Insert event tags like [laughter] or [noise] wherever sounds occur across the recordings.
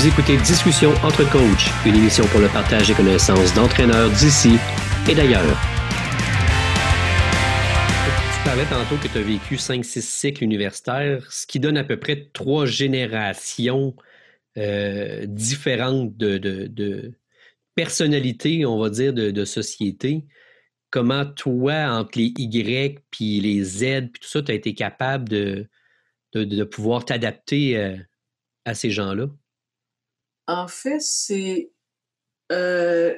Vous écoutez Discussion entre coachs, une émission pour le partage des connaissances d'entraîneurs d'ici et d'ailleurs. Tu parlais tantôt que tu as vécu 5-6 cycles universitaires, ce qui donne à peu près trois générations euh, différentes de, personnalités, on va dire, de, de société. Comment toi, entre les Y puis les Z, puis tout ça, tu as été capable de, de, pouvoir t'adapter euh, à ces gens-là? En fait, c'est. Euh,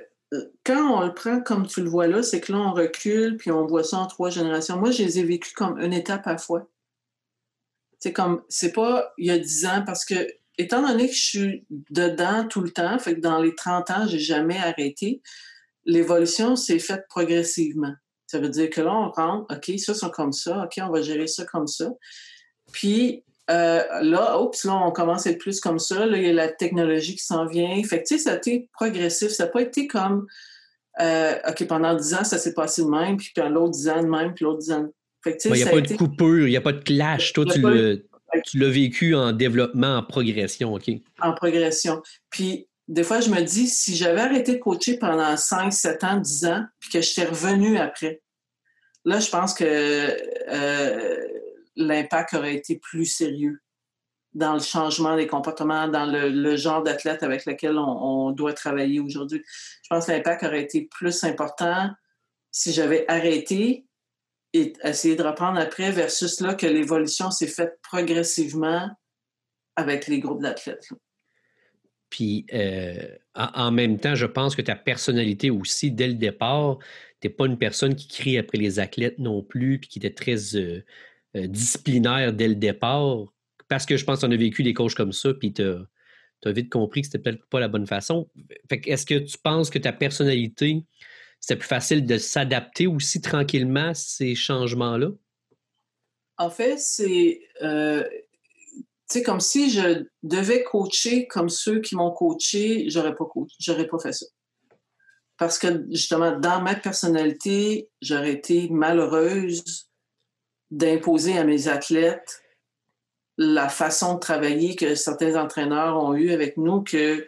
quand on le prend comme tu le vois là, c'est que là, on recule puis on voit ça en trois générations. Moi, je les ai vécus comme une étape à fois. C'est comme, c'est pas il y a dix ans, parce que, étant donné que je suis dedans tout le temps, fait que dans les 30 ans, j'ai jamais arrêté, l'évolution s'est faite progressivement. Ça veut dire que là, on rentre, OK, ça, c'est comme ça, OK, on va gérer ça comme ça. Puis euh, là, oups, là, on commence à être plus comme ça. Là, il y a la technologie qui s'en vient. Fait que, tu sais, ça a été progressif. Ça n'a pas été comme, euh, OK, pendant dix ans, ça s'est passé de même, puis l'autre dix ans de même, puis l'autre dix ans. Fait il n'y a pas de coupure, il n'y a pas de clash. Toi, tu l'as vécu en développement, en progression, OK? En progression. Puis, des fois, je me dis, si j'avais arrêté de coacher pendant 5, 7 ans, 10 ans, puis que j'étais revenu après, là, je pense que euh, l'impact aurait été plus sérieux dans le changement des comportements, dans le, genre d'athlète avec lequel on, doit travailler aujourd'hui. Je pense que l'impact aurait été plus important si j'avais arrêté et essayé de reprendre après versus là que l'évolution s'est faite progressivement avec les groupes d'athlètes. Puis euh, en, même temps, je pense que ta personnalité aussi, dès le départ, tu n'es pas une personne qui crie après les athlètes non plus, puis qui était très euh, disciplinaire dès le départ, parce que je pense qu'on a vécu des coachs comme ça, puis tu as, vite compris que c'était peut-être pas la bonne façon. est-ce que tu penses que ta personnalité, c'était plus facile de s'adapter aussi tranquillement à ces changements-là? En fait, c'est euh, comme si je devais coacher comme ceux qui m'ont coaché, j'aurais pas coaché, j'aurais pas fait ça. Parce que justement, dans ma personnalité, j'aurais été malheureuse d'imposer à mes athlètes la façon de travailler que certains entraîneurs ont eu avec nous, que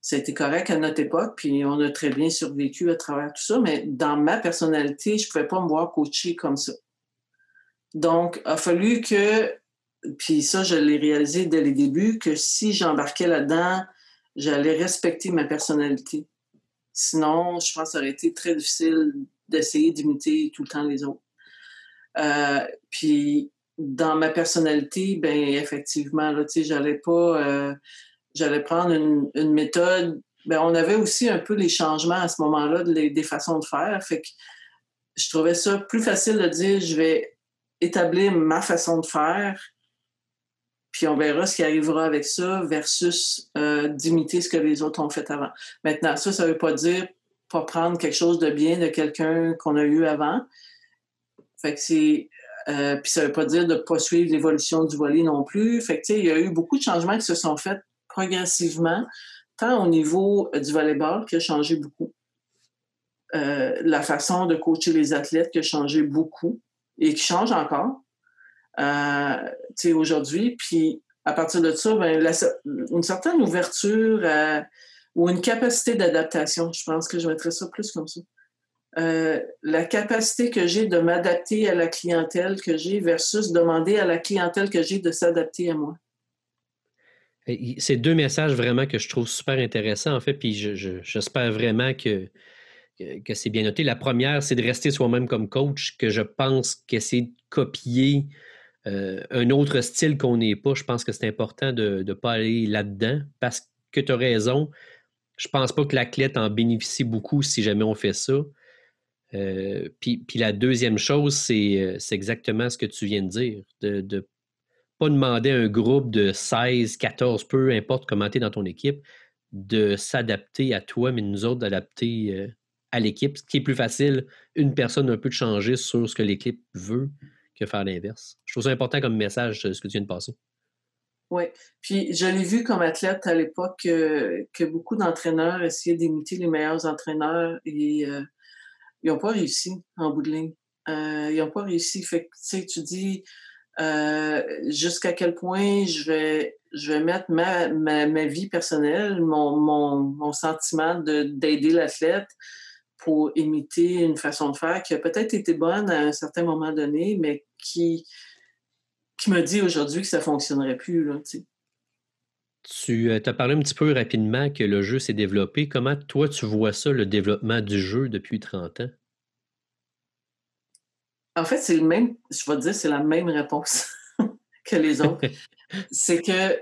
c'était correct à notre époque, puis on a très bien survécu à travers tout ça, mais dans ma personnalité, je ne pouvais pas me voir coacher comme ça. Donc, il a fallu que, puis ça, je l'ai réalisé dès les débuts, que si j'embarquais là-dedans, j'allais respecter ma personnalité. Sinon, je pense que ça aurait été très difficile d'essayer d'imiter tout le temps les autres. Euh, puis dans ma personnalité, ben effectivement, là, tu sais, j'allais pas, euh, j'allais prendre une, méthode. Ben, on avait aussi un peu les changements à ce moment-là, des façons de faire. Fait que je trouvais ça plus facile de dire, je vais établir ma façon de faire, puis on verra ce qui arrivera avec ça, versus euh, d'imiter ce que les autres ont fait avant. Maintenant, ça, ça veut pas dire pas prendre quelque chose de bien de quelqu'un qu'on a eu avant, fait que. Euh, ça veut pas dire de pas suivre l'évolution du volet non plus. Fait il y a eu beaucoup de changements qui se sont faits progressivement, tant au niveau euh, du volleyball qui a changé beaucoup. Euh, la façon de coacher les athlètes qui a changé beaucoup et qui change encore aujourd'hui. Puis à partir de ça, ben, une certaine ouverture ou une capacité d'adaptation, je pense que je mettrais ça plus comme ça. Euh, la capacité que j'ai de m'adapter à la clientèle que j'ai versus demander à la clientèle que j'ai de s'adapter à moi. C'est deux messages vraiment que je trouve super intéressants, en fait, puis j'espère vraiment que, c'est bien noté. La première, c'est de rester soi-même comme coach, que je pense que c'est de copier euh, un autre style qu'on n'est pas. Je pense que c'est important de ne pas aller là-dedans parce que tu as raison. Je pense pas que l'athlète en bénéficie beaucoup si jamais on fait ça. Euh, puis, la deuxième chose, euh, c'est exactement ce que tu viens de dire, de ne pas demander à un groupe de 16, 14, peu importe comment tu es dans ton équipe, de s'adapter à toi, mais nous autres d'adapter euh, à l'équipe, ce qui est plus facile, une personne un peu de changer sur ce que l'équipe veut que faire l'inverse. Je trouve ça important comme message, ce que tu viens de passer. Oui, puis je l'ai vu comme athlète à l'époque que beaucoup d'entraîneurs essayaient d'imiter les meilleurs entraîneurs et ils n'ont pas réussi en bout de ligne. Euh, ils n'ont pas réussi. Fait que, tu dis euh, jusqu'à quel point je vais, je vais mettre ma, ma, vie personnelle, mon, mon, mon sentiment d'aider l'athlète pour imiter une façon de faire qui a peut-être été bonne à un certain moment donné, mais qui, qui me dit aujourd'hui que ça ne fonctionnerait plus. Là, tu euh, as parlé un petit peu rapidement que le jeu s'est développé. Comment toi tu vois ça, le développement du jeu depuis 30 ans? En fait, c'est le même, je vais te dire, c'est la même réponse [laughs] que les autres. [laughs] c'est que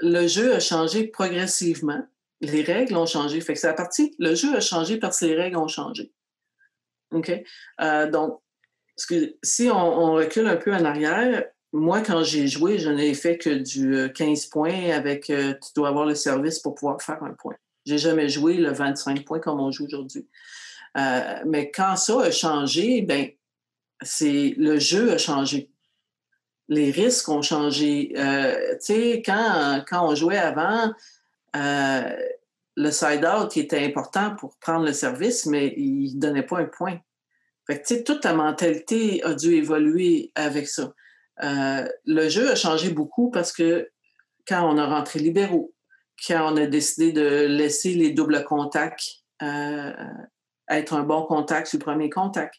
le jeu a changé progressivement. Les règles ont changé. Fait que c'est à partir, le jeu a changé parce que les règles ont changé. OK? Euh, donc, si on, recule un peu en arrière, moi, quand j'ai joué, je n'ai fait que du 15 euh, points avec euh, tu dois avoir le service pour pouvoir faire un point. J'ai jamais joué le 25 points comme on joue aujourd'hui. mais quand ça a changé, ben c'est le jeu a changé. Les risques ont changé. Euh, tu sais, quand, quand on jouait avant, euh, le side-out était important pour prendre le service, mais il ne donnait pas un point. Fait que, toute ta mentalité a dû évoluer avec ça. Euh, le jeu a changé beaucoup parce que quand on a rentré libéraux, quand on a décidé de laisser les doubles contacts être un bon contact le premier contact,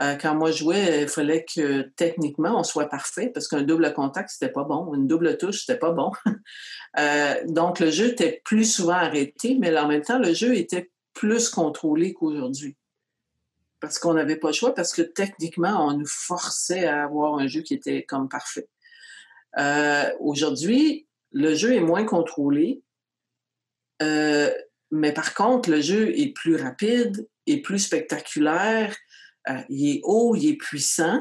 euh, quand moi je jouais, il fallait que techniquement on soit parfait parce qu'un double contact, c'était pas bon. Une double touche, c'était pas bon. [laughs] Euh, donc le jeu était plus souvent arrêté, mais en même temps, le jeu était plus contrôlé qu'aujourd'hui. Parce qu'on n'avait pas le choix, parce que techniquement, on nous forçait à avoir un jeu qui était comme parfait. Euh, aujourd'hui, le jeu est moins contrôlé. mais par contre, le jeu est plus rapide, est plus spectaculaire, euh, il est haut, il est puissant.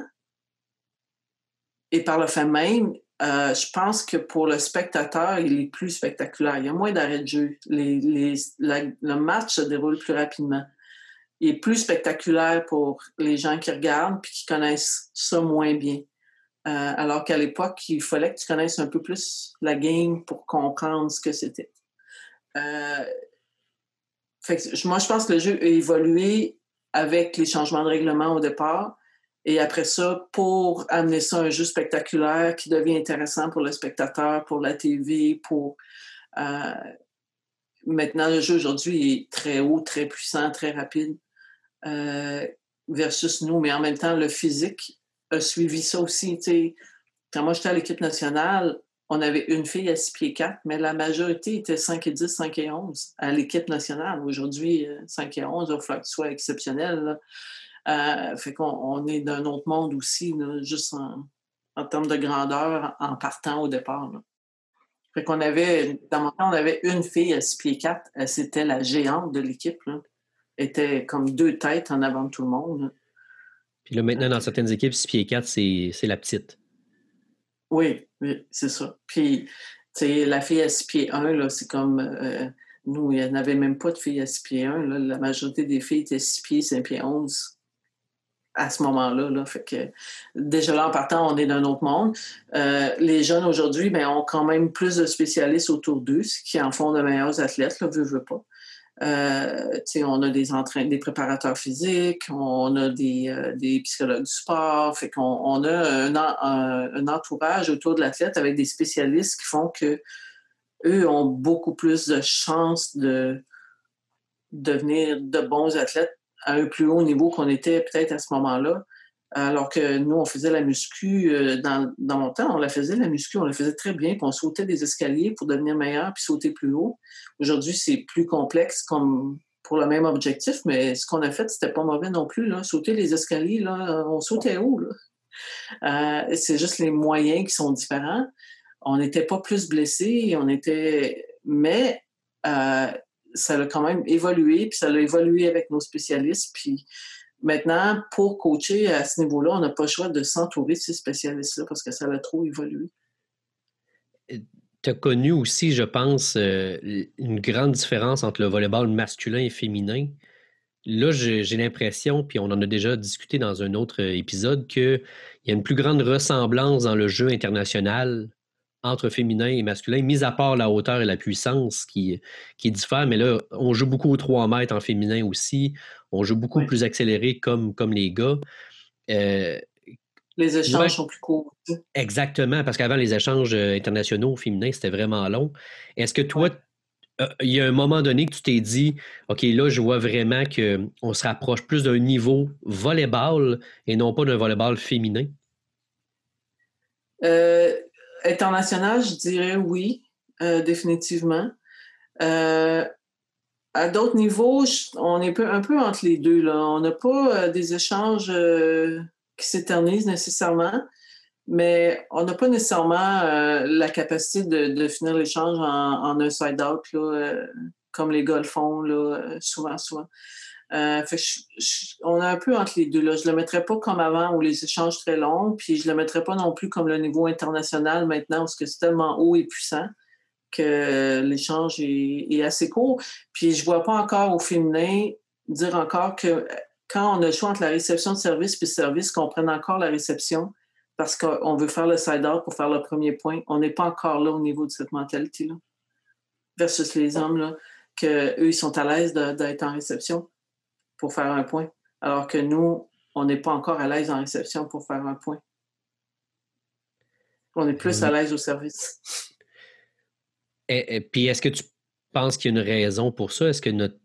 Et par le fait même, euh, je pense que pour le spectateur, il est plus spectaculaire. Il y a moins d'arrêts de jeu. le match se déroule plus rapidement. Est plus spectaculaire pour les gens qui regardent puis qui connaissent ça moins bien. Euh, alors qu'à l'époque, il fallait que tu connaisses un peu plus la game pour comprendre ce que c'était. moi, je pense que le jeu a évolué avec les changements de règlement au départ. Et après ça, pour amener ça à un jeu spectaculaire qui devient intéressant pour le spectateur, pour la TV, pour... Euh, maintenant, le jeu aujourd'hui est très haut, très puissant, très rapide euh, versus nous. Mais en même temps, le physique a suivi ça aussi. Quand moi, j'étais à l'équipe nationale, on avait une fille à 6 pieds 4, mais la majorité était 5 et 10, 5 et 11 à l'équipe nationale. Aujourd'hui, 5 euh, et 11, il va falloir que ce soit exceptionnel. Euh, fait qu'on est d'un autre monde aussi, juste en, termes de grandeur, en partant au départ. Fait qu'on avait, dans mon temps, on avait une fille à 6 pieds 4, c'était la géante de l'équipe. Était comme deux têtes en avant de tout le monde. Puis là, maintenant, dans certaines équipes, 6 pieds 4, c'est la petite. Oui, oui, c'est ça. Puis, tu la fille à 6 pieds 1, c'est comme euh, nous, il n'y en avait même pas de fille à 6 pieds 1. La majorité des filles étaient 6 pieds, 5 pieds 11 à ce moment-là. Là. Fait que déjà là, en partant, on est d'un autre monde. Euh, les jeunes aujourd'hui ben, ont quand même plus de spécialistes autour d'eux, ce qui en font de meilleurs athlètes, là, veux, veux pas. Euh, on a des des préparateurs physiques, on a des, euh, des psychologues du sport, fait qu'on on a un, un, entourage autour de l'athlète avec des spécialistes qui font que eux ont beaucoup plus de chances de devenir de bons athlètes à un plus haut niveau qu'on était peut-être à ce moment-là. Alors que nous, on faisait la muscu, euh, dans, mon temps, on la faisait, la muscu, on la faisait très bien, puis on sautait des escaliers pour devenir meilleur, puis sauter plus haut. Aujourd'hui, c'est plus complexe comme pour le même objectif, mais ce qu'on a fait, c'était pas mauvais non plus. Là. Sauter les escaliers, là, on sautait haut. Euh, c'est juste les moyens qui sont différents. On n'était pas plus blessés, on était... Mais euh, ça a quand même évolué, puis ça a évolué avec nos spécialistes, puis Maintenant, pour coacher à ce niveau-là, on n'a pas le choix de s'entourer de ces spécialistes-là parce que ça va trop évolué. Tu as connu aussi, je pense, euh, une grande différence entre le volleyball masculin et féminin. Là, j'ai l'impression, puis on en a déjà discuté dans un autre épisode, qu'il y a une plus grande ressemblance dans le jeu international entre féminin et masculin, mis à part la hauteur et la puissance qui, qui diffèrent. Mais là, on joue beaucoup aux 3 mètres en féminin aussi. On joue beaucoup plus accéléré comme, comme les gars. Euh, Les échanges sont plus courts. Exactement, parce qu'avant, les échanges euh, internationaux féminins, c'était vraiment long. Est-ce que toi, euh, il y a un moment donné que tu t'es dit, OK, là, je vois vraiment qu'on se rapproche plus d'un niveau volleyball et non pas d'un volleyball féminin? Euh, international, je dirais oui, définitivement. à d'autres niveaux, on est un peu entre les deux. Là. On n'a pas des échanges qui s'éternisent nécessairement, mais on n'a pas nécessairement euh, la capacité de, finir l'échange en, un side-out, euh, comme les gars le font là, euh, on est un peu entre les deux. Je ne le mettrais pas comme avant où les échanges très longs, puis je ne le mettrais pas non plus comme le niveau international maintenant parce que c'est tellement haut et puissant que l'échange est, assez court. Puis je ne vois pas encore au féminin dire encore que quand on a le choix entre la réception de service et le service, qu'on prenne encore la réception parce qu'on veut faire le side-out pour faire le premier point. On n'est pas encore là au niveau de cette mentalité-là. Versus les hommes, là, qu'eux, ils sont à l'aise d'être en réception pour faire un point. Alors que nous, on n'est pas encore à l'aise en réception pour faire un point. On est plus à mmh. l'aise au service. [laughs] Et, puis, est-ce que tu penses qu'il y a une raison pour ça? Est-ce que notre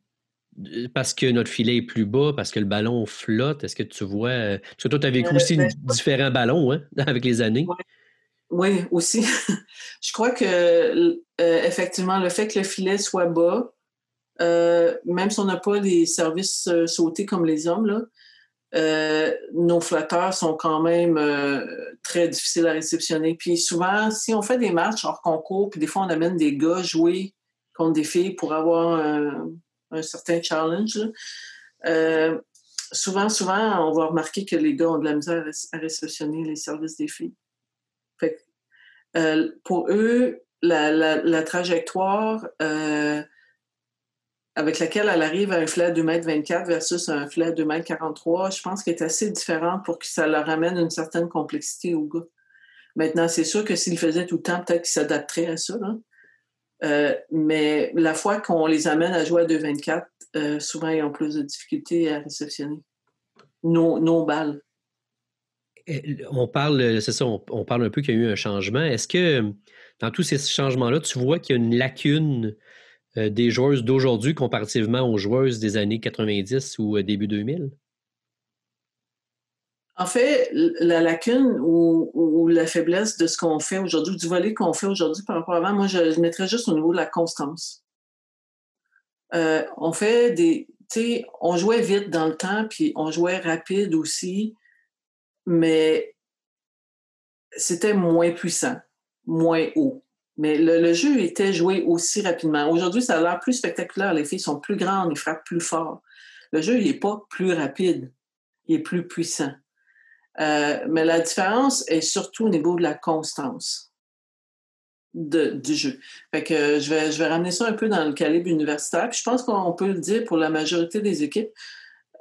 parce que notre filet est plus bas, parce que le ballon flotte? Est-ce que tu vois. Euh, parce que toi, tu as vécu euh, aussi ben, différents ballons hein, [laughs] avec les années. Oui, aussi. [laughs] je crois que euh, effectivement, le fait que le filet soit bas, même si on n'a pas des services sautés comme les hommes, là, nos flotteurs sont quand même très difficiles à réceptionner. Puis souvent, si on fait des matchs hors concours, puis des fois on amène des gars jouer contre des filles pour avoir un certain challenge. Euh, souvent, souvent, on va remarquer que les gars ont de la misère à réceptionner les services des filles. Euh, pour eux, la, trajectoire euh, avec laquelle elle arrive à un filet de 2,24 m versus un filet de 2,43 m, je pense qu'elle est assez différente pour que ça leur amène une certaine complexité aux gars. Maintenant, c'est sûr que s'ils faisaient tout le temps, peut-être qu'ils s'adapteraient à ça. Euh, mais la fois qu'on les amène à jouer à 2,24, euh, souvent ils ont plus de difficultés à réceptionner nos, balles. On parle, c'est ça, on, parle un peu qu'il y a eu un changement. Est-ce que dans tous ces changements-là, tu vois qu'il y a une lacune euh, des joueuses d'aujourd'hui comparativement aux joueuses des années 90 ou début 2000? En fait, la lacune ou, la faiblesse de ce qu'on fait aujourd'hui, du volet qu'on fait aujourd'hui par rapport à avant, moi, je, mettrais juste au niveau de la constance. Euh, on fait des. On jouait vite dans le temps, puis on jouait rapide aussi, mais c'était moins puissant, moins haut. Mais le, jeu était joué aussi rapidement. Aujourd'hui, ça a l'air plus spectaculaire. Les filles sont plus grandes, ils frappent plus fort. Le jeu, il n'est pas plus rapide, il est plus puissant. Euh, mais la différence est surtout au niveau de la constance du jeu. Fait que je vais, ramener ça un peu dans le calibre universitaire. je pense qu'on peut le dire pour la majorité des équipes.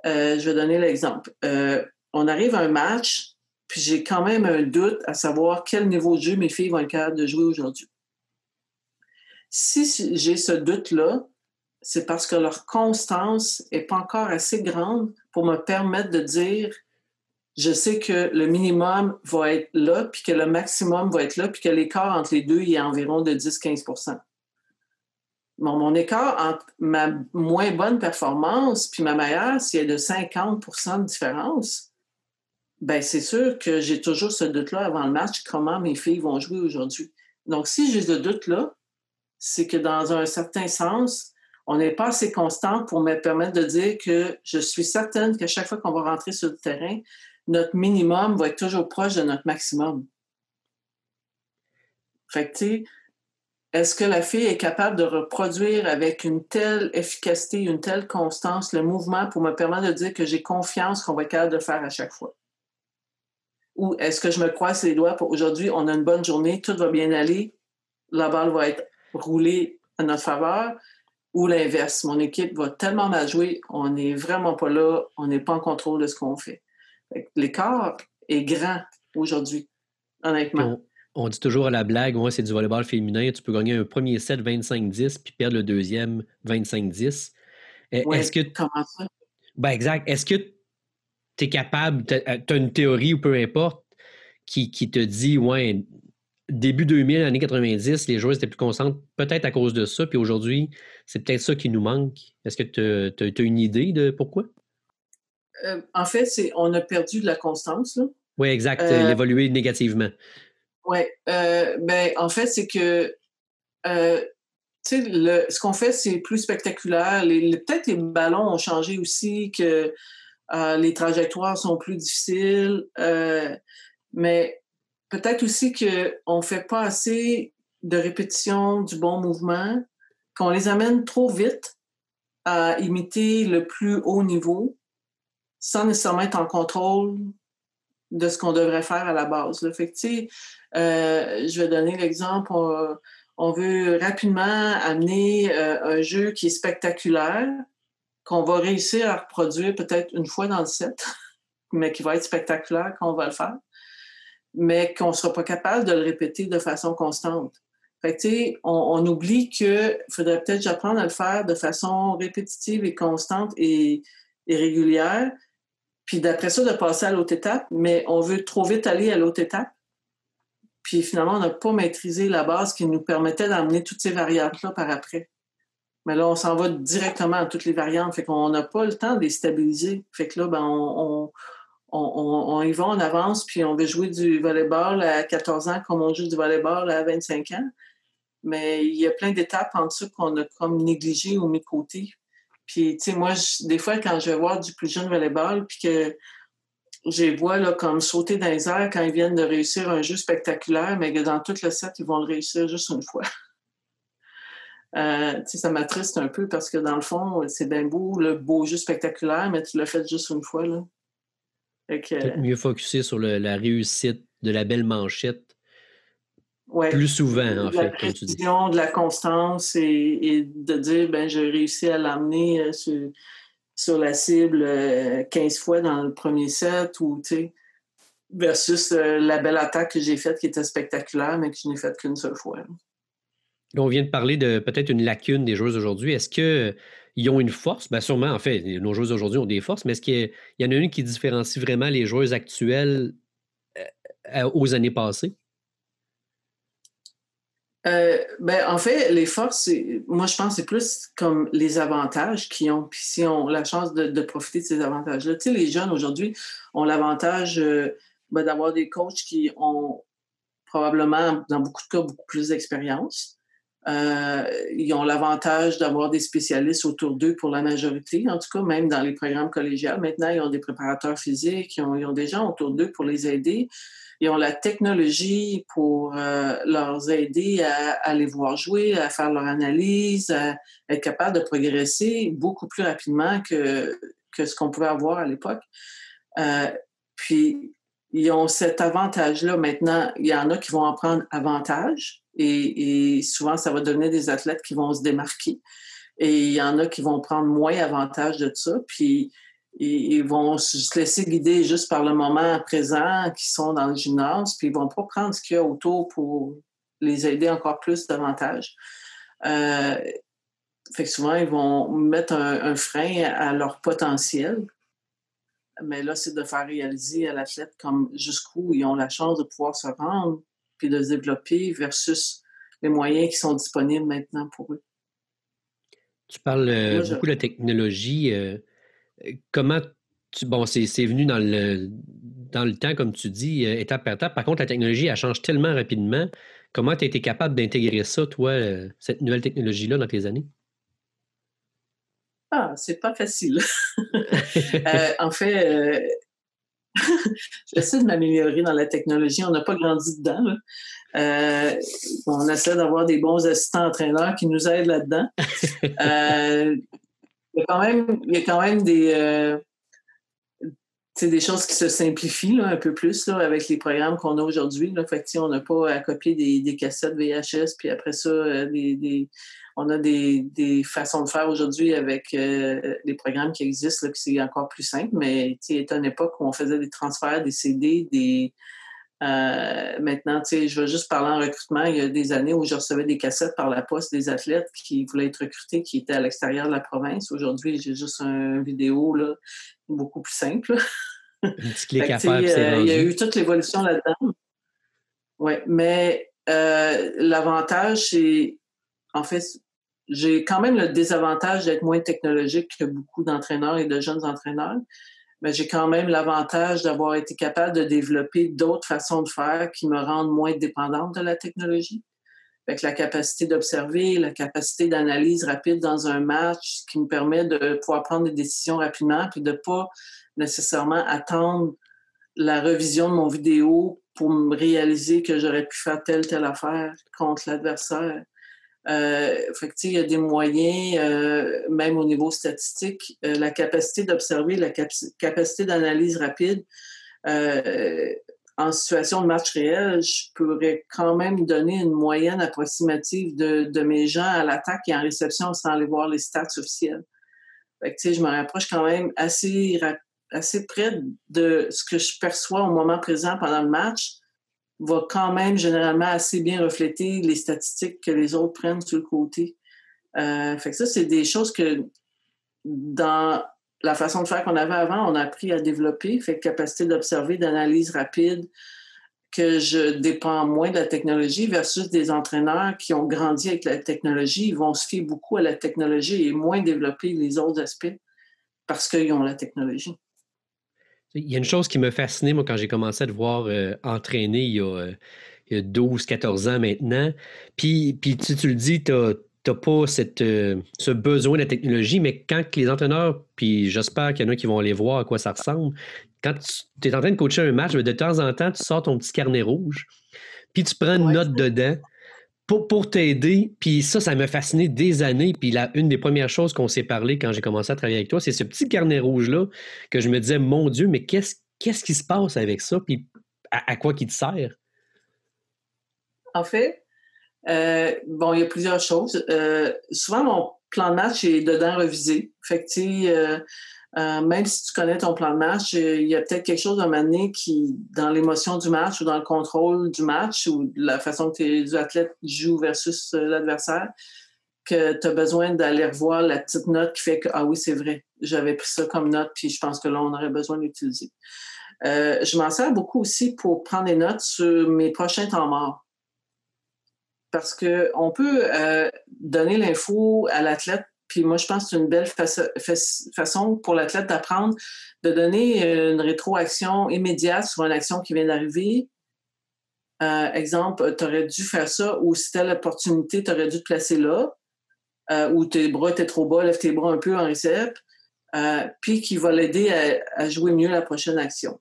Euh, je vais donner l'exemple. Euh, on arrive à un match, puis j'ai quand même un doute à savoir quel niveau de jeu mes filles vont être capables de jouer aujourd'hui. Si j'ai ce doute-là, c'est parce que leur constance n'est pas encore assez grande pour me permettre de dire je sais que le minimum va être là, puis que le maximum va être là, puis que l'écart entre les deux est environ de 10-15% mon écart entre ma moins bonne performance puis ma meilleure, s'il y a de 50% de différence, ben c'est sûr que j'ai toujours ce doute-là avant le match, comment mes filles vont jouer aujourd'hui. Donc, si j'ai ce doute-là, c'est que dans un certain sens, on n'est pas assez constant pour me permettre de dire que je suis certaine qu'à chaque fois qu'on va rentrer sur le terrain, notre minimum va être toujours proche de notre maximum. Fait est-ce que la fille est capable de reproduire avec une telle efficacité, une telle constance le mouvement pour me permettre de dire que j'ai confiance qu'on va être capable de faire à chaque fois? Ou est-ce que je me croise les doigts pour aujourd'hui, on a une bonne journée, tout va bien aller, la balle va être roulée à notre faveur, ou l'inverse, mon équipe va tellement mal jouer, on n'est vraiment pas là, on n'est pas en contrôle de ce qu'on fait. L'écart est grand aujourd'hui, honnêtement. On, dit toujours à la blague, ouais, c'est du volleyball féminin, tu peux gagner un premier set 25-10 puis perdre le deuxième 25-10. Eh, est-ce que. Comment ça? Ben exact. Est-ce que tu es capable, tu as, une théorie ou peu importe, qui, qui te dit, ouais, début 2000, années 90, les joueurs étaient plus concentrés, peut-être à cause de ça, puis aujourd'hui, c'est peut-être ça qui nous manque. Est-ce que tu as, une idée de pourquoi? Euh, en fait, c'est on a perdu de la constance. Là. Oui, exact. Euh, Évoluer négativement. Oui. Euh, ben, en fait, c'est que le, ce qu'on fait, c'est plus spectaculaire. Peut-être les ballons ont changé aussi, que les trajectoires sont plus difficiles. mais peut-être aussi qu'on ne fait pas assez de répétition du bon mouvement, qu'on les amène trop vite à imiter le plus haut niveau sans nécessairement être en contrôle de ce qu'on devrait faire à la base. Là. Fait euh, je vais donner l'exemple. On, veut rapidement amener euh, un jeu qui est spectaculaire, qu'on va réussir à reproduire peut-être une fois dans le set, [laughs] mais qui va être spectaculaire quand on va le faire mais qu'on ne sera pas capable de le répéter de façon constante. Fait que, on, on oublie qu'il faudrait peut-être apprendre à le faire de façon répétitive et constante et, régulière, puis d'après ça, de passer à l'autre étape, mais on veut trop vite aller à l'autre étape. Puis finalement, on n'a pas maîtrisé la base qui nous permettait d'amener toutes ces variantes-là par après. Mais là, on s'en va directement à toutes les variantes. Fait qu'on n'a pas le temps de les stabiliser. Fait que là, ben, on, y va, on avance, puis on veut jouer du volleyball à 14 ans comme on joue du volleyball à 25 ans. Mais il y a plein d'étapes en dessous qu'on a comme négligées ou mis côté. Puis, tu sais, moi, des fois, quand je vais voir du plus jeune volleyball, puis que je vois là, comme sauter dans les airs quand ils viennent de réussir un jeu spectaculaire, mais que dans tout le set, ils vont le réussir juste une fois. [laughs] Euh, ça m'attriste un peu parce que dans le fond, c'est bien beau, le beau jeu spectaculaire, mais tu l'as fait juste une fois. Là. Peut-être mieux focuser sur la réussite de la belle manchette plus souvent, en fait. La précision, de la constance et, de dire, ben j'ai réussi à l'amener euh, sur, la cible 15 euh, fois dans le premier set ou, tu sais, versus euh, la belle attaque que j'ai faite qui était spectaculaire, mais que je n'ai faite qu'une seule fois. on vient de parler de peut-être une lacune des joueurs aujourd'hui. Est-ce que ils ont une force. Bien, sûrement, en fait, nos joueuses aujourd'hui ont des forces, mais est-ce qu'il y, en a une qui différencie vraiment les joueuses actuelles euh, euh, aux années passées? Euh, ben, en fait, les forces, moi, je pense que c'est plus comme les avantages qu'ils ont, puis si on la chance de, profiter de ces avantages-là. Tu sais, les jeunes aujourd'hui ont l'avantage ben, d'avoir des coachs qui ont probablement, dans beaucoup de cas, beaucoup plus d'expérience. Euh, ils ont l'avantage d'avoir des spécialistes autour d'eux pour la majorité, en tout cas, même dans les programmes collégiaux. Maintenant, ils ont des préparateurs physiques, ils ont, des gens autour d'eux pour les aider. Ils ont la technologie pour euh, leur aider à, à, les voir jouer, à faire leur analyse, à être capable de progresser beaucoup plus rapidement que, que ce qu'on pouvait avoir à l'époque. Euh, puis, ils ont cet avantage-là. Maintenant, il y en a qui vont en prendre avantage et, souvent, ça va donner des athlètes qui vont se démarquer. Et il y en a qui vont prendre moins avantage de ça, puis ils vont se laisser guider juste par le moment présent qui sont dans le gymnase, puis ils vont pas prendre ce qu'il y a autour pour les aider encore plus davantage. Euh, fait que souvent, ils vont mettre un, frein à leur potentiel. Mais là, c'est de faire réaliser à l'athlète comme jusqu'où ils ont la chance de pouvoir se rendre puis de se développer versus les moyens qui sont disponibles maintenant pour eux. Tu parles euh, beaucoup de technologie. Euh, comment tu. Bon, c'est venu dans le, dans le temps, comme tu dis, euh, étape par étape. Par contre, la technologie, elle change tellement rapidement. Comment tu as été capable d'intégrer ça, toi, cette nouvelle technologie-là, dans tes années? Ah, c'est pas facile. [laughs] en fait, [laughs] J'essaie de m'améliorer dans la technologie. On n'a pas grandi dedans. Euh, on essaie d'avoir des bons assistants entraîneurs qui nous aident là-dedans. [laughs] Euh, il, y a quand même, il y a quand même des, euh, des choses qui se simplifient un peu plus avec les programmes qu'on a aujourd'hui. on n'a pas à copier des, cassettes VHS, puis après ça, des on a des, façons de faire aujourd'hui avec euh, les programmes qui existent, c'est encore plus simple, mais c'est une époque où on faisait des transferts, des CD, des... Euh, maintenant, je vais juste parler en recrutement. Il y a des années où je recevais des cassettes par la poste des athlètes qui voulaient être recrutés, qui étaient à l'extérieur de la province. Aujourd'hui, j'ai juste une vidéo là, beaucoup plus simple. [laughs] [laughs] Un petit clic à faire, Il y a eu toute l'évolution là-dedans. Oui, mais l'avantage, c'est, en fait, j'ai quand même le désavantage d'être moins technologique que beaucoup d'entraîneurs et de jeunes entraîneurs, mais j'ai quand même l'avantage d'avoir été capable de développer d'autres façons de faire qui me rendent moins dépendante de la technologie. Avec la capacité d'observer, la capacité d'analyse rapide dans un match, qui me permet de pouvoir prendre des décisions rapidement, puis de pas nécessairement attendre la revision de mon vidéo pour me réaliser que j'aurais pu faire telle telle affaire contre l'adversaire. Euh, il y a des moyens, euh, même au niveau statistique, euh, la capacité d'observer, la capacité d'analyse rapide. En situation de match réel, je pourrais quand même donner une moyenne approximative de, de mes gens à l'attaque et en réception sans aller voir les stats officielles. Fait que, je me rapproche quand même assez, assez près de ce que je perçois au moment présent pendant le match va quand même généralement assez bien refléter les statistiques que les autres prennent sur le côté. Euh, fait que ça, c'est des choses que dans la façon de faire qu'on avait avant, on a appris à développer. Fait capacité d'observer, d'analyse rapide, que je dépends moins de la technologie versus des entraîneurs qui ont grandi avec la technologie. Ils vont se fier beaucoup à la technologie et moins développer les autres aspects parce qu'ils ont la technologie. Il y a une chose qui me fascinait, moi, quand j'ai commencé à te voir euh, entraîner il y a, 12-14 euh, ans maintenant. Puis, tu, tu le dis, tu n'as pas cette, euh, ce besoin de la technologie, mais quand les entraîneurs, puis j'espère qu'il y en a qui vont aller voir à quoi ça ressemble, quand tu es en train de coacher un match, de temps en temps, tu sors ton petit carnet rouge, puis tu prends une note dedans pour, t'aider. Puis ça, ça m'a fasciné des années. Puis la, une des premières choses qu'on s'est parlé quand j'ai commencé à travailler avec toi, c'est ce petit carnet rouge-là que je me disais, mon Dieu, mais qu'est-ce, qu'est-ce qui se passe avec ça? Puis à, quoi qui te sert? En fait, euh, bon, il y a plusieurs choses. Euh, souvent, mon plan de match est dedans revisé. Fait que, euh, euh, même si tu connais ton plan de match, il y a peut-être quelque chose à un qui, dans l'émotion du match ou dans le contrôle du match ou la façon que tes athlètes jouent versus l'adversaire, que tu as besoin d'aller revoir la petite note qui fait que, ah oui, c'est vrai, j'avais pris ça comme note, puis je pense que là, on aurait besoin d'utiliser. je m'en sers beaucoup aussi pour prendre des notes sur mes prochains temps morts. Parce qu'on peut donner l'info à l'athlète puis moi, je pense que c'est une belle façon pour l'athlète d'apprendre, de donner une rétroaction immédiate sur une action qui vient d'arriver. Euh, exemple, tu aurais dû faire ça, ou si tu l'opportunité, tu aurais dû te placer là, euh, ou tes bras étaient trop bas, lève tes bras un peu en récep, euh, puis qui va l'aider à, jouer mieux la prochaine action.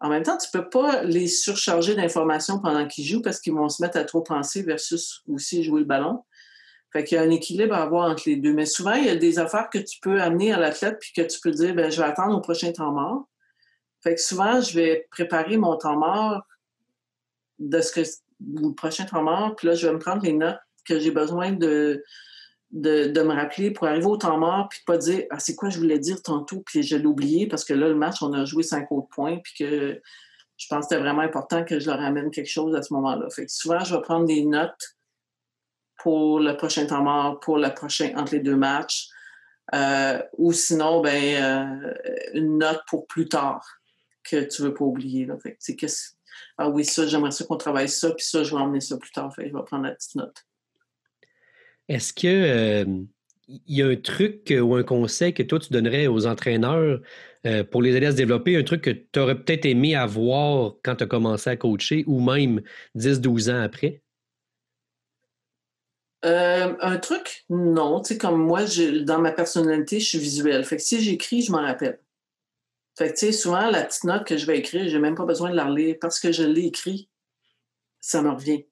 En même temps, tu peux pas les surcharger d'informations pendant qu'ils jouent parce qu'ils vont se mettre à trop penser versus aussi jouer le ballon. Fait qu'il y a un équilibre à avoir entre les deux. Mais souvent, il y a des affaires que tu peux amener à l'athlète puis que tu peux dire, ben je vais attendre au prochain temps mort. Fait que souvent, je vais préparer mon temps mort de ce que le prochain temps mort, puis là, je vais me prendre les notes que j'ai besoin de, de, me rappeler pour arriver au temps mort, puis pas dire Ah, c'est quoi je voulais dire tantôt, puis je l'ai oublié parce que là, le match, on a joué cinq autres points, puis que je pense que c'était vraiment important que je leur amène quelque chose à ce moment-là. Fait que souvent, je vais prendre des notes pour le prochain temps mort, pour le prochain entre les deux matchs. Euh, ou sinon, ben, euh, une note pour plus tard que tu veux pas oublier. Là. Fait que, ah oui, ça, j'aimerais ça qu'on travaille ça, puis ça, je vais emmener ça plus tard. Fait je vais prendre la petite note. Est-ce que euh, il y a un truc ou un conseil que toi, tu donnerais aux entraîneurs pour les aider à se développer, un truc que tu aurais peut-être aimé avoir quand tu as commencé à coacher ou même 10-12 ans après? Un truc, non. Tu sais, comme moi, dans ma personnalité, je suis visuelle. Fait que si j'écris, je m'en rappelle. Fait que, tu sais, souvent, la petite note que je vais écrire, j'ai même pas besoin de la relire parce que je l'ai écrit. Ça me revient.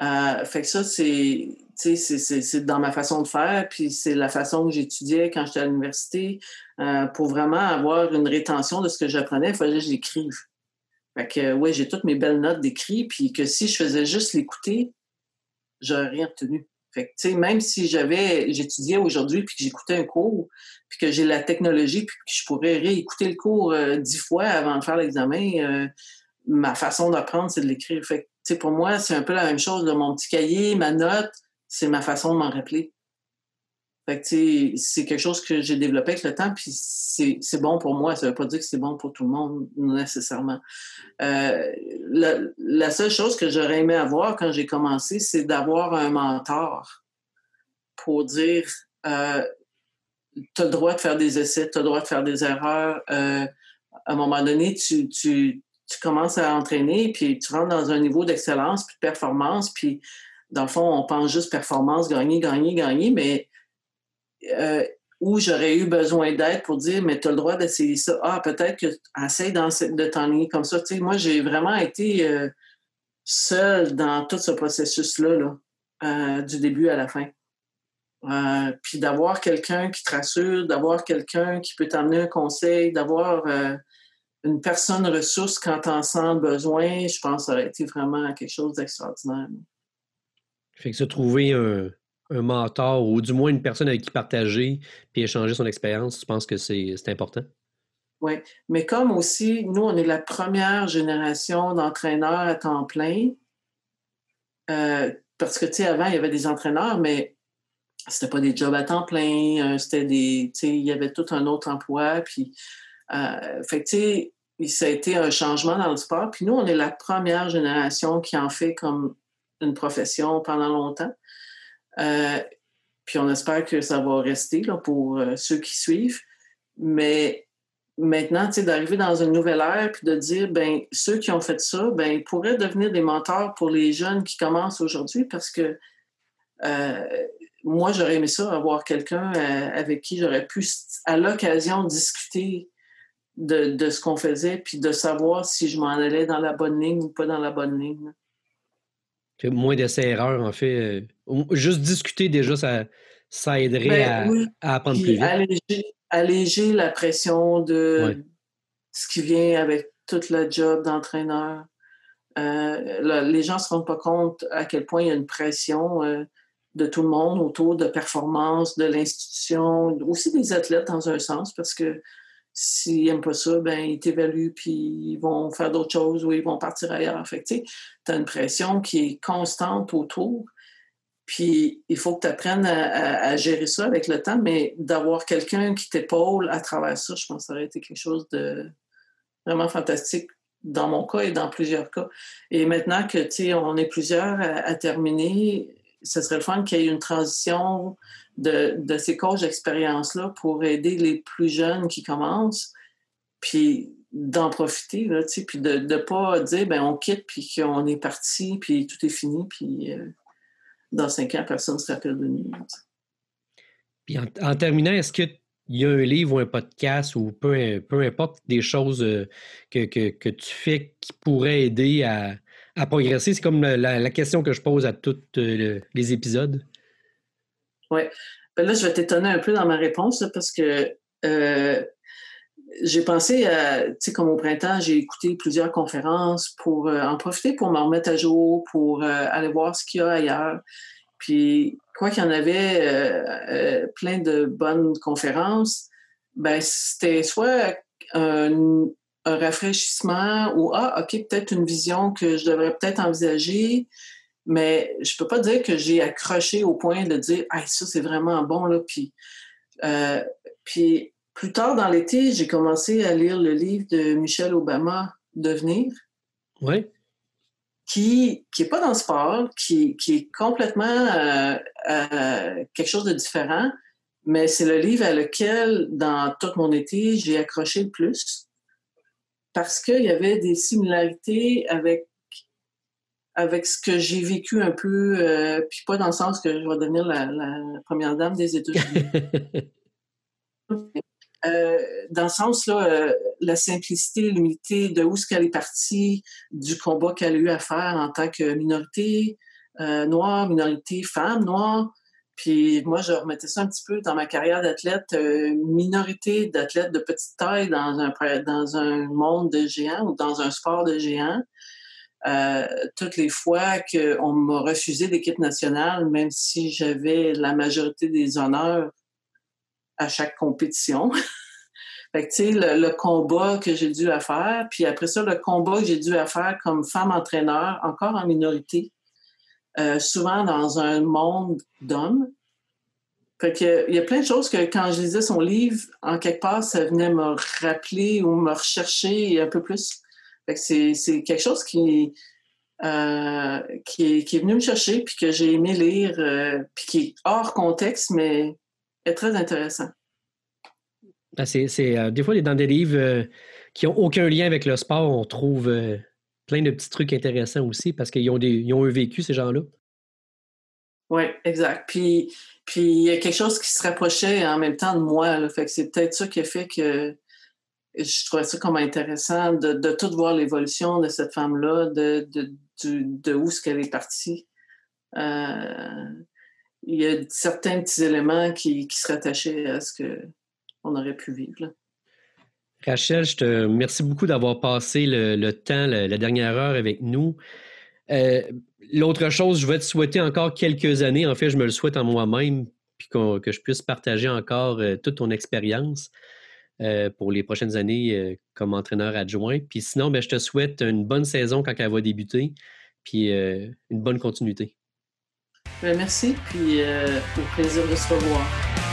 Euh, fait que ça, c'est, c'est dans ma façon de faire, puis c'est la façon que j'étudiais quand j'étais à l'université. Euh, pour vraiment avoir une rétention de ce que j'apprenais, il fallait que je l'écrive. Fait que, ouais, j'ai toutes mes belles notes d'écrit, puis que si je faisais juste l'écouter, j'aurais rien retenu. Fait que, même si j'avais, j'étudiais aujourd'hui puis que j'écoutais un cours, puis que j'ai la technologie puis que je pourrais réécouter le cours euh, dix fois avant de faire l'examen, ma façon d'apprendre, c'est de l'écrire. Fait que, pour moi, c'est un peu la même chose. de mon petit cahier, ma note, c'est ma façon de m'en rappeler. Fait que, c'est quelque chose que j'ai développé avec le temps, puis c'est bon pour moi. Ça veut pas dire que c'est bon pour tout le monde, nécessairement. Euh, la, seule chose que j'aurais aimé avoir quand j'ai commencé, c'est d'avoir un mentor pour dire euh, tu as le droit de faire des essais, tu as le droit de faire des erreurs. Euh, à un moment donné, tu, tu, commences à entraîner, puis tu rentres dans un niveau d'excellence, puis de performance, puis dans le fond, on pense juste performance, gagner, gagner, gagner, mais euh, où j'aurais eu besoin d'aide pour dire, mais tu as le droit d'essayer ça. Ah, peut-être que essaye de t'enligner comme ça. Tu sais, moi, j'ai vraiment été euh, seule dans tout ce processus-là, là, euh, du début à la fin. puis d'avoir quelqu'un qui te rassure, d'avoir quelqu'un qui peut t'amener un conseil, d'avoir une personne ressource quand tu en sens besoin, je pense que ça aurait été vraiment quelque chose d'extraordinaire. Fait que se trouver un, un mentor ou du moins une personne avec qui partager puis échanger son expérience, tu penses que c'est important? Oui, mais comme aussi, nous, on est la première génération d'entraîneurs à temps plein. Euh, parce que, tu sais, avant, il y avait des entraîneurs, mais c'était pas des jobs à temps plein, euh, c'était des, tu sais, il y avait tout un autre emploi, puis, euh, fait que, tu ça a été un changement dans le sport. Puis nous, on est la première génération qui en fait comme une profession pendant longtemps. Euh, puis on espère que ça va rester là, pour euh, ceux qui suivent. Mais maintenant, d'arriver dans une nouvelle ère puis de dire, ben ceux qui ont fait ça, ben ils pourraient devenir des mentors pour les jeunes qui commencent aujourd'hui parce que moi, j'aurais aimé ça, avoir quelqu'un avec qui j'aurais pu, à l'occasion, discuter de, de ce qu'on faisait puis de savoir si je m'en allais dans la bonne ligne ou pas dans la bonne ligne moins d'essais-erreurs, en fait. Euh, juste discuter déjà, ça, ça aiderait ben à, apprendre plus vite. Alléger, la pression de ce qui vient avec toute la job d'entraîneur. Euh, les gens ne se rendent pas compte à quel point il y a une pression euh, de tout le monde autour de performance, de l'institution, aussi des athlètes dans un sens, parce que S'ils n'aiment pas ça, ben ils t'évaluent, puis ils vont faire d'autres choses ou ils vont partir ailleurs. Fait tu as une pression qui est constante autour. Puis il faut que tu apprennes à, gérer ça avec le temps, mais d'avoir quelqu'un qui t'épaule à travers ça, je pense que ça aurait été quelque chose de vraiment fantastique dans mon cas et dans plusieurs cas. Et maintenant que, on est plusieurs à, terminer, ce serait le fun qu'il y ait une transition de, ces coachs d'expérience-là pour aider les plus jeunes qui commencent, puis d'en profiter, là, puis de ne pas dire, ben on quitte, puis qu'on est parti, puis tout est fini, puis euh, dans cinq ans, personne ne se rappelle de nous. Puis en, terminant, est-ce qu'il y a un livre ou un podcast ou peu, peu importe des choses euh, que, que, tu fais qui pourraient aider à, à progresser? C'est comme la, question que je pose à tous euh, les épisodes. Oui. Ben là, je vais t'étonner un peu dans ma réponse parce que euh, j'ai pensé à, tu sais, comme au printemps, j'ai écouté plusieurs conférences pour euh, en profiter pour m'en remettre à jour, pour aller voir ce qu'il y a ailleurs. Puis, quoi qu'il y en avait plein de bonnes conférences, ben c'était soit un, un, rafraîchissement ou, ah, OK, peut-être une vision que je devrais peut-être envisager, mais je peux pas dire que j'ai accroché au point de dire ah ça c'est vraiment bon là puis euh, puis plus tard dans l'été j'ai commencé à lire le livre de Michelle Obama Devenir oui. qui qui est pas dans le sport qui, qui est complètement euh, euh, quelque chose de différent. Mais c'est le livre à lequel dans tout mon été j'ai accroché le plus parce qu'il y avait des similarités avec avec ce que j'ai vécu un peu, euh, puis pas dans le sens que je vais devenir la, première dame des États-Unis. [laughs] Euh, dans le sens, là, euh, la simplicité, l'humilité, de où ce qu'elle est partie, du combat qu'elle a eu à faire en tant que minorité noire, minorité femme noire. Puis moi, je remettais ça un petit peu dans ma carrière d'athlète, minorité d'athlète de petite taille dans un, dans un monde de géants ou dans un sport de géants. Euh, toutes les fois qu'on m'a refusé l'équipe nationale, même si j'avais la majorité des honneurs à chaque compétition. [laughs] fait que, tu sais, le, combat que j'ai dû à faire, puis après ça, le combat que j'ai dû à faire comme femme entraîneur, encore en minorité, euh, souvent dans un monde d'hommes. Fait que, il y a plein de choses que quand je lisais son livre, en quelque part, ça venait me rappeler ou me rechercher un peu plus. C'est quelque chose qui, euh, qui, est, venu me chercher, puis que j'ai aimé lire, euh, puis qui est hors contexte, mais est très intéressant. Ben, c'est, euh, des fois, dans des livres qui n'ont aucun lien avec le sport, on trouve plein de petits trucs intéressants aussi parce qu'ils ont, des, vécu, ces gens-là. Oui, exact. Puis, puis il y a quelque chose qui se rapprochait en même temps de moi. Là. C'est peut-être ça qui a fait que je trouvais ça comme intéressant de, tout voir l'évolution de cette femme-là, de, de, où est-ce qu'elle est partie. Euh, il y a certains petits éléments qui, qui se rattachaient à ce qu'on aurait pu vivre. Rachel, je te remercie beaucoup d'avoir passé le, temps, la, dernière heure avec nous. Euh, l'autre chose, je vais te souhaiter encore quelques années. En fait, je me le souhaite en moi-même, puis que je puisse partager encore euh, toute ton expérience euh, pour les prochaines années comme entraîneur adjoint. Puis sinon, ben, je te souhaite une bonne saison quand elle va débuter, puis une bonne continuité. Ben, merci, puis au plaisir de se revoir.